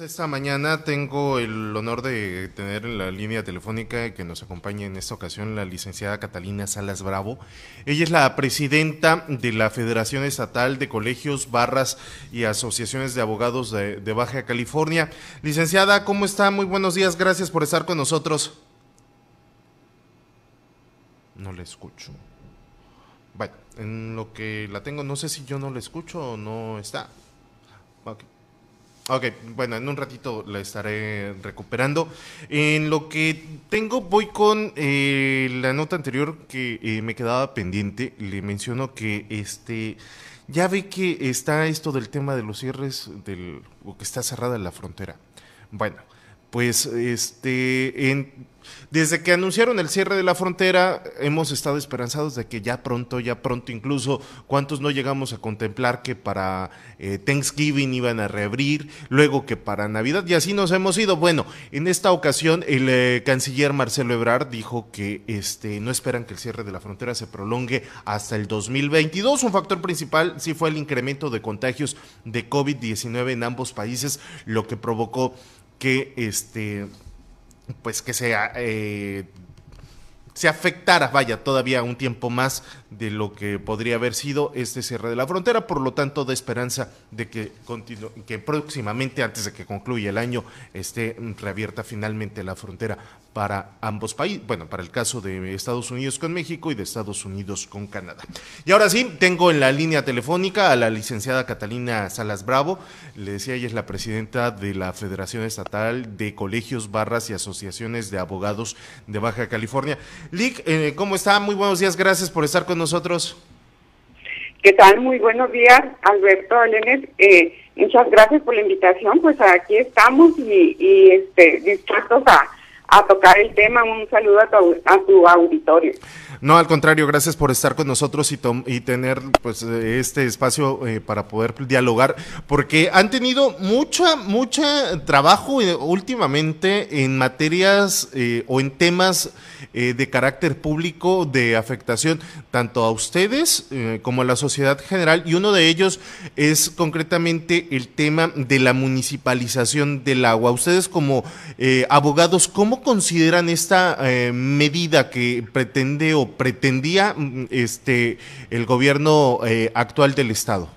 Esta mañana tengo el honor de tener en la línea telefónica que nos acompaña en esta ocasión la licenciada Catalina Salas Bravo. Ella es la presidenta de la Federación Estatal de Colegios, Barras y Asociaciones de Abogados de, Baja California. Licenciada, ¿cómo está? Muy buenos días, gracias por estar con nosotros. No le escucho. Bueno, en lo que la tengo, no sé si yo no la escucho o no está. Ok, bueno, en un ratito la estaré recuperando. En lo que tengo, voy con eh, la nota anterior que eh, me quedaba pendiente. Le menciono que este ya ve que está esto del tema de los cierres del o que está cerrada la frontera. Bueno, pues este en desde que anunciaron el cierre de la frontera, hemos estado esperanzados de que ya pronto, ya pronto incluso, ¿cuántos no llegamos a contemplar que para eh, Thanksgiving iban a reabrir, luego que para Navidad, y así nos hemos ido? Bueno, en esta ocasión el eh, canciller Marcelo Ebrard dijo que este, no esperan que el cierre de la frontera se prolongue hasta el 2022. Un factor principal sí fue el incremento de contagios de COVID-19 en ambos países, lo que provocó que este pues que sea eh, se afectara, vaya, todavía un tiempo más de lo que podría haber sido este cierre de la frontera, por lo tanto, da esperanza de que, que próximamente, antes de que concluya el año, esté reabierta finalmente la frontera para ambos países, bueno, para el caso de Estados Unidos con México y de Estados Unidos con Canadá. Y ahora sí, tengo en la línea telefónica a la licenciada Catalina Salas Bravo, le decía, ella es la presidenta de la Federación Estatal de Colegios, Barras y Asociaciones de Abogados de Baja California. Lick, eh, ¿cómo está? Muy buenos días, gracias por estar con nosotros. ¿Qué tal? Muy buenos días, Alberto Alenes. Eh, muchas gracias por la invitación, pues aquí estamos y, y este, dispuestos a a tocar el tema. Un saludo a tu, a tu auditorio. No, al contrario, gracias por estar con nosotros y, y tener pues este espacio eh, para poder dialogar, porque han tenido mucha, mucha trabajo eh, últimamente en materias eh, o en temas de carácter público de afectación tanto a ustedes como a la sociedad general, y uno de ellos es concretamente el tema de la municipalización del agua. Ustedes como abogados, ¿cómo consideran esta medida que pretende o pretendía mm, este el gobierno eh, actual del estado?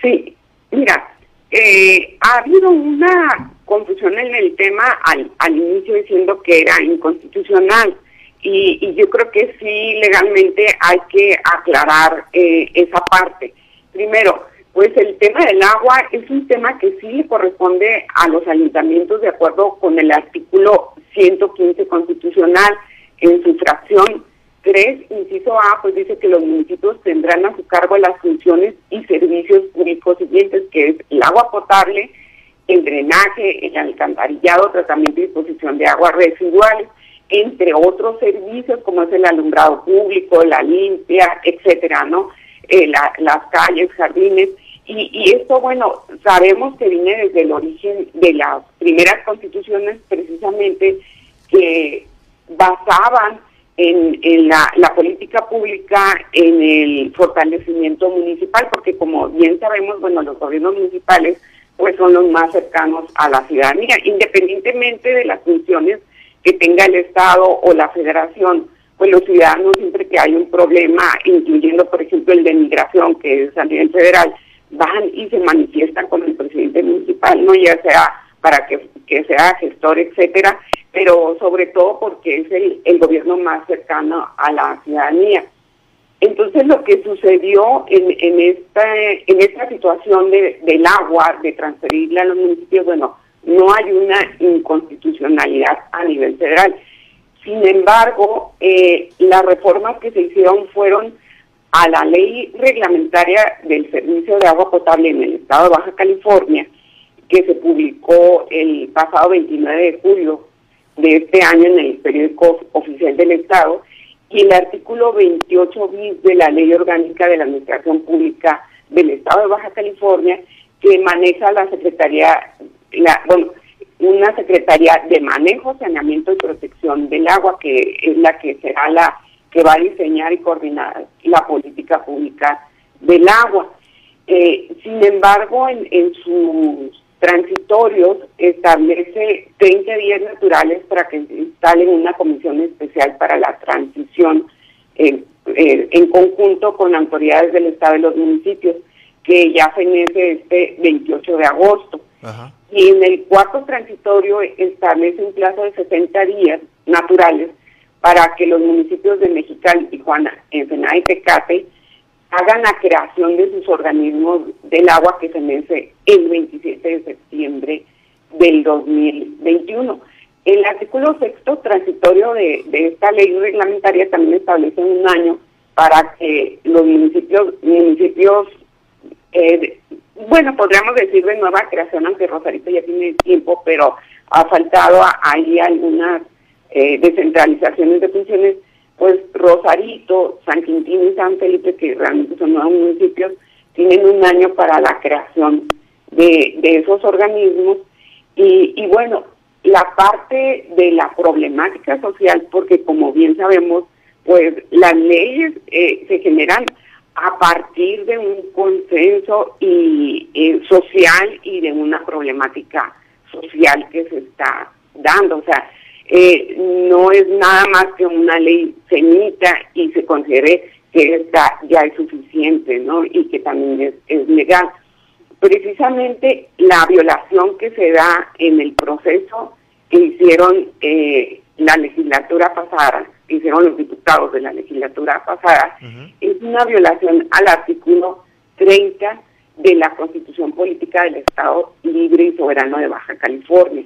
Sí, mira, eh, ha habido una confusión en el tema al, al inicio diciendo que era inconstitucional y, y yo creo que sí legalmente hay que aclarar eh, esa parte. Primero, pues el tema del agua es un tema que sí le corresponde a los ayuntamientos de acuerdo con el artículo 115 constitucional en su fracción 3, inciso A, pues dice que los municipios tendrán a su cargo las funciones y servicios públicos siguientes, que es el agua potable, el drenaje, el alcantarillado, tratamiento y disposición de aguas residuales, entre otros servicios como es el alumbrado público, la limpia, etcétera, ¿no? Eh, la, las calles, jardines. Y, y esto, bueno, sabemos que viene desde el origen de las primeras constituciones precisamente que basaban en, en la, política pública, en el fortalecimiento municipal, porque como bien sabemos, bueno, los gobiernos municipales pues son los más cercanos a la ciudadanía, independientemente de las funciones que tenga el Estado o la Federación, pues los ciudadanos siempre que hay un problema, incluyendo por ejemplo el de migración, que es a nivel federal, van y se manifiestan con el presidente municipal, no ya sea para que, que sea gestor, etcétera, pero sobre todo porque es el, el gobierno más cercano a la ciudadanía. Entonces lo que sucedió en, en, esta, en esta situación de, del agua, de transferirla a los municipios, bueno, no hay una inconstitucionalidad a nivel federal. Sin embargo, eh, las reformas que se hicieron fueron a la ley reglamentaria del servicio de agua potable en el estado de Baja California, que se publicó el pasado 29 de julio de este año en el periódico oficial del Estado y el artículo 28 bis de la Ley Orgánica de la Administración Pública del Estado de Baja California que maneja la Secretaría, la, bueno, una Secretaría de Manejo, Saneamiento y Protección del Agua, que es la que será la que va a diseñar y coordinar la política pública del agua. Eh, sin embargo, en, en sus transitorios establece 30 días naturales para que se instalen una comisión especial para la transición en, eh, en conjunto con autoridades del Estado y los municipios, que ya fenece este 28 de agosto. Y en el cuarto transitorio establece un plazo de 60 días naturales para que los municipios de Mexicali, Tijuana, Ensenada y Tecate hagan la creación de sus organismos del agua que se vence el 27 de septiembre del 2021. El artículo sexto transitorio de, esta ley reglamentaria también establece un año para que los municipios, municipios eh, bueno, podríamos decir de nueva creación, aunque Rosarito ya tiene tiempo, pero ha faltado ahí algunas eh, descentralizaciones de funciones, pues Rosarito, San Quintín y San Felipe, que realmente son nuevos municipios, tienen un año para la creación de, esos organismos. Y, y bueno, la parte de la problemática social, porque como bien sabemos, pues las leyes eh, se generan a partir de un consenso y, eh, social y de una problemática social que se está dando. O sea, eh, no es nada más que una ley se emita y se considere que esta ya es suficiente, ¿no? Y que también es, es legal. Precisamente la violación que se da en el proceso que hicieron eh, la legislatura pasada, que hicieron los diputados de la legislatura pasada, es una violación al artículo 30 de la Constitución Política del Estado Libre y Soberano de Baja California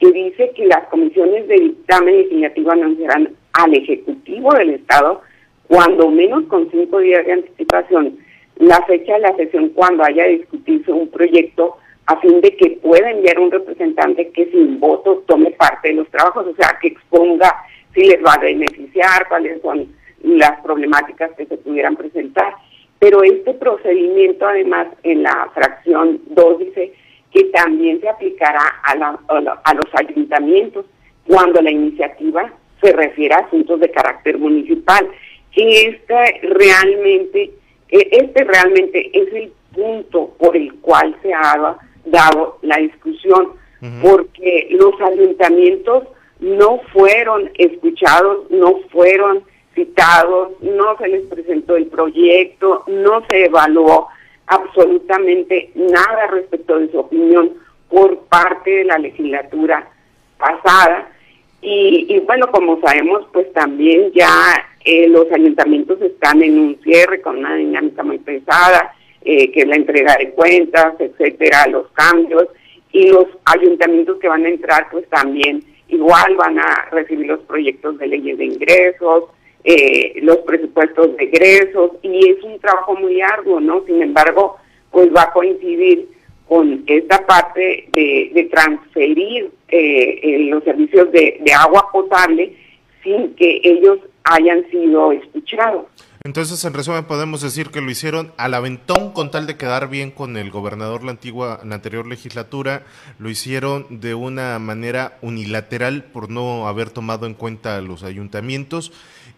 que dice que las comisiones de dictamen legislativo anunciarán al Ejecutivo del Estado, cuando menos con cinco días de anticipación, la fecha de la sesión cuando haya discutido un proyecto a fin de que pueda enviar un representante que sin voto tome parte de los trabajos, o sea, que exponga si les va a beneficiar, cuáles son las problemáticas que se pudieran presentar. Pero este procedimiento, además, en la fracción 2 dice que también se aplicará a, a, los ayuntamientos cuando la iniciativa se refiere a asuntos de carácter municipal. Que este realmente, este realmente es el punto por el cual se ha dado la discusión, porque los ayuntamientos no fueron escuchados, no fueron citados, no se les presentó el proyecto, no se evaluó absolutamente nada respecto de su opinión por parte de la legislatura pasada. Y, bueno, como sabemos, pues también ya eh, los ayuntamientos están en un cierre con una dinámica muy pesada, eh, que es la entrega de cuentas, etcétera, los cambios. Y los ayuntamientos que van a entrar, pues también igual van a recibir los proyectos de leyes de ingresos, eh, los presupuestos de egresos y es un trabajo muy arduo, ¿no? Sin embargo, pues va a coincidir con esta parte de, transferir eh, los servicios de, agua potable sin que ellos hayan sido escuchados. Entonces, en resumen, podemos decir que lo hicieron al aventón con tal de quedar bien con el gobernador la antigua, la anterior legislatura, lo hicieron de una manera unilateral por no haber tomado en cuenta a los ayuntamientos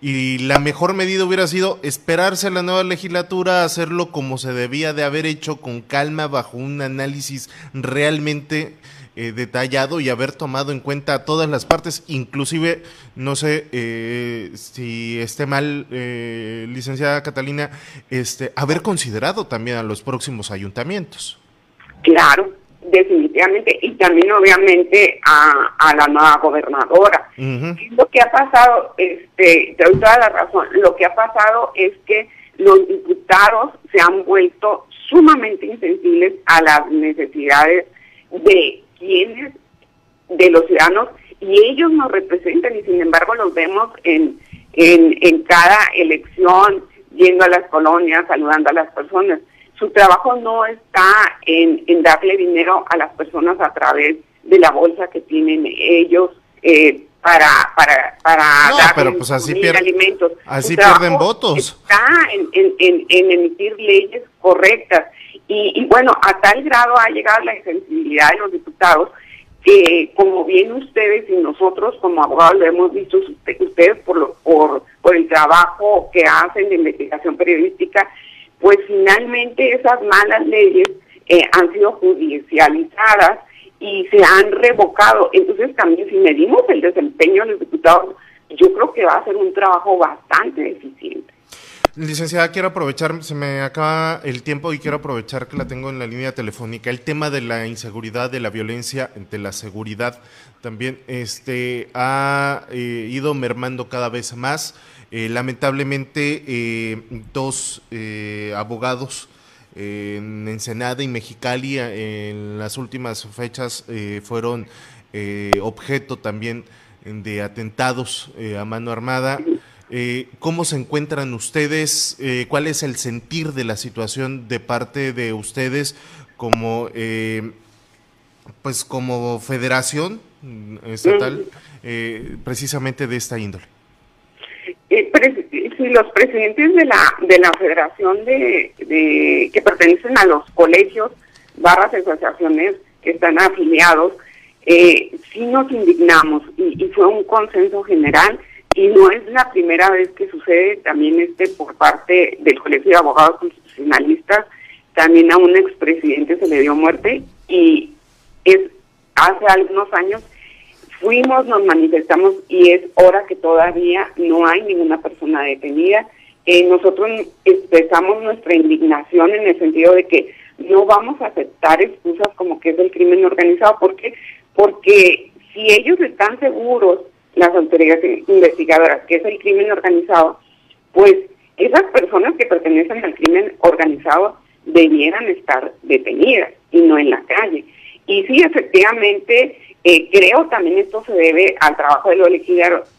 y la mejor medida hubiera sido esperarse a la nueva legislatura, hacerlo como se debía de haber hecho, con calma, bajo un análisis realmente eh, detallado y haber tomado en cuenta todas las partes, inclusive, no sé eh, si esté mal, eh, licenciada Catalina, este, haber considerado también a los próximos ayuntamientos. Claro, definitivamente, y también obviamente a, a la nueva gobernadora. Lo que ha pasado, este, te doy toda la razón, lo que ha pasado es que los diputados se han vuelto sumamente insensibles a las necesidades de quienes, de los ciudadanos, y ellos nos representan y sin embargo los vemos en, en, en cada elección, yendo a las colonias, saludando a las personas. Su trabajo no está en, en darle dinero a las personas a través de la bolsa que tienen ellos eh, para para para pero pues así alimentos. Así pierden votos. Está en, en, en, emitir leyes correctas y, y, bueno, a tal grado ha llegado la insensibilidad de los diputados que como bien ustedes y nosotros como abogados lo hemos visto ustedes por, lo, por, por el trabajo que hacen de investigación periodística, pues finalmente esas malas leyes eh, han sido judicializadas y se han revocado. Entonces también si medimos el desempeño de los diputados, yo creo que va a ser un trabajo bastante eficiente. Licenciada, quiero aprovechar, se me acaba el tiempo y quiero aprovechar que la tengo en la línea telefónica. El tema de la inseguridad, de la violencia, de la seguridad, también este, ha eh, ido mermando cada vez más. Eh, lamentablemente, eh, dos abogados en Ensenada y Mexicali en las últimas fechas fueron objeto también de atentados a mano armada. Eh, ¿Cómo se encuentran ustedes? Eh, ¿Cuál es el sentir de la situación de parte de ustedes como, eh, pues como federación estatal, precisamente de esta índole? si los presidentes de la de la federación de, que pertenecen a los colegios barras asociaciones que están afiliados eh, sí nos indignamos y, y, fue un consenso general y no es la primera vez que sucede, también este por parte del Colegio de Abogados Constitucionalistas, también a un expresidente se le dio muerte y es hace algunos años fuimos, nos manifestamos y es hora que todavía no hay ninguna persona detenida. Eh, nosotros expresamos nuestra indignación en el sentido de que no vamos a aceptar excusas como que es el crimen organizado. ¿Por qué? Porque si ellos están seguros las autoridades investigadoras, que es el crimen organizado, pues esas personas que pertenecen al crimen organizado debieran estar detenidas y no en la calle. Y sí, efectivamente, eh, creo también esto se debe al trabajo de los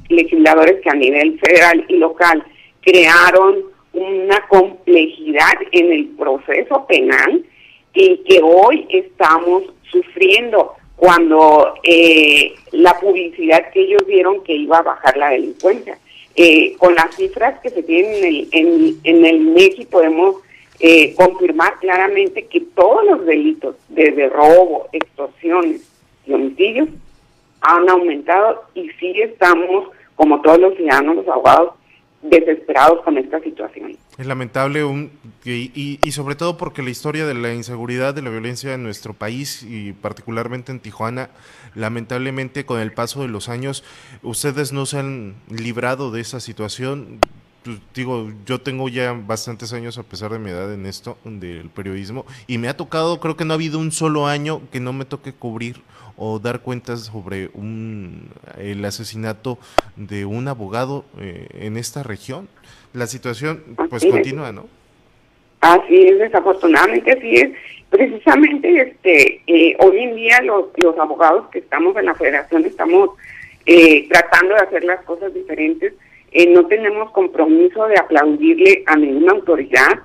legisladores que a nivel federal y local crearon una complejidad en el proceso penal y que hoy estamos sufriendo cuando eh, la publicidad que ellos dieron que iba a bajar la delincuencia. Eh, con las cifras que se tienen en el, en, en el INEGI podemos eh, confirmar claramente que todos los delitos, desde robo, extorsiones y homicidios, han aumentado y sí estamos, como todos los ciudadanos, los abogados, desesperados con esta situación. Es lamentable un, y, y, sobre todo porque la historia de la inseguridad, de la violencia en nuestro país y particularmente en Tijuana, lamentablemente con el paso de los años, ustedes no se han librado de esa situación. Pues, digo, yo tengo ya bastantes años a pesar de mi edad en esto del periodismo y me ha tocado, creo que no ha habido un solo año que no me toque cubrir o dar cuentas sobre un, el asesinato de un abogado eh, en esta región. La situación pues continúa, ¿no? Así es, desafortunadamente así es. Precisamente este eh, hoy en día los, los abogados que estamos en la federación estamos eh, tratando de hacer las cosas diferentes. No tenemos compromiso de aplaudirle a ninguna autoridad,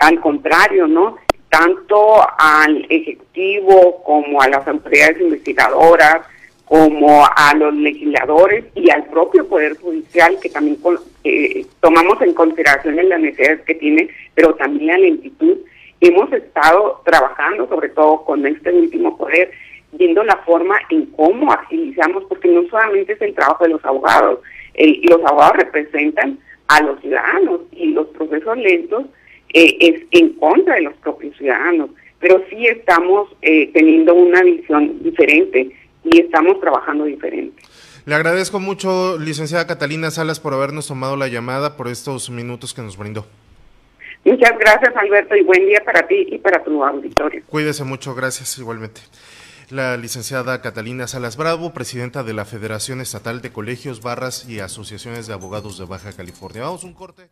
al contrario, ¿no? tanto al Ejecutivo como a las autoridades investigadoras, como a los legisladores y al propio Poder Judicial, que también eh, tomamos en consideración las necesidades que tiene, pero también la lentitud. Hemos estado trabajando, sobre todo con este último poder, viendo la forma en cómo agilizamos, porque no solamente es el trabajo de los abogados, los abogados representan a los ciudadanos y los procesos lentos eh, es en contra de los propios ciudadanos, pero sí estamos eh, teniendo una visión diferente y estamos trabajando diferente. Le agradezco mucho, licenciada Catalina Salas, por habernos tomado la llamada, por estos minutos que nos brindó. Muchas gracias, Alberto, y buen día para ti y para tu auditorio. Cuídese mucho, gracias igualmente. La licenciada Catalina Salas Bravo, presidenta de la Federación Estatal de Colegios, Barras y Asociaciones de Abogados de Baja California. Vamos un corte.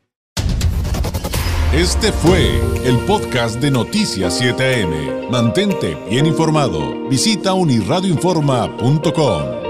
Este fue el podcast de Noticias 7am. Mantente bien informado. Visita unirradioinforma.com.